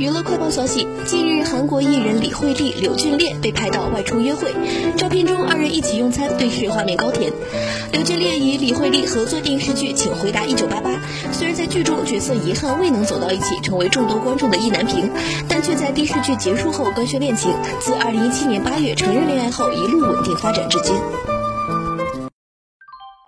娱乐快报消息：近日，韩国艺人李惠利、柳俊烈被拍到外出约会，照片中二人一起用餐，对视画面高甜。柳俊烈与李惠利合作电视剧《请回答一九八八》，虽然在剧中角色遗憾未能走到一起，成为众多观众的意难平，但却在电视剧结束后官宣恋情，自二零一七年八月承认恋爱后，一路稳定发展至今。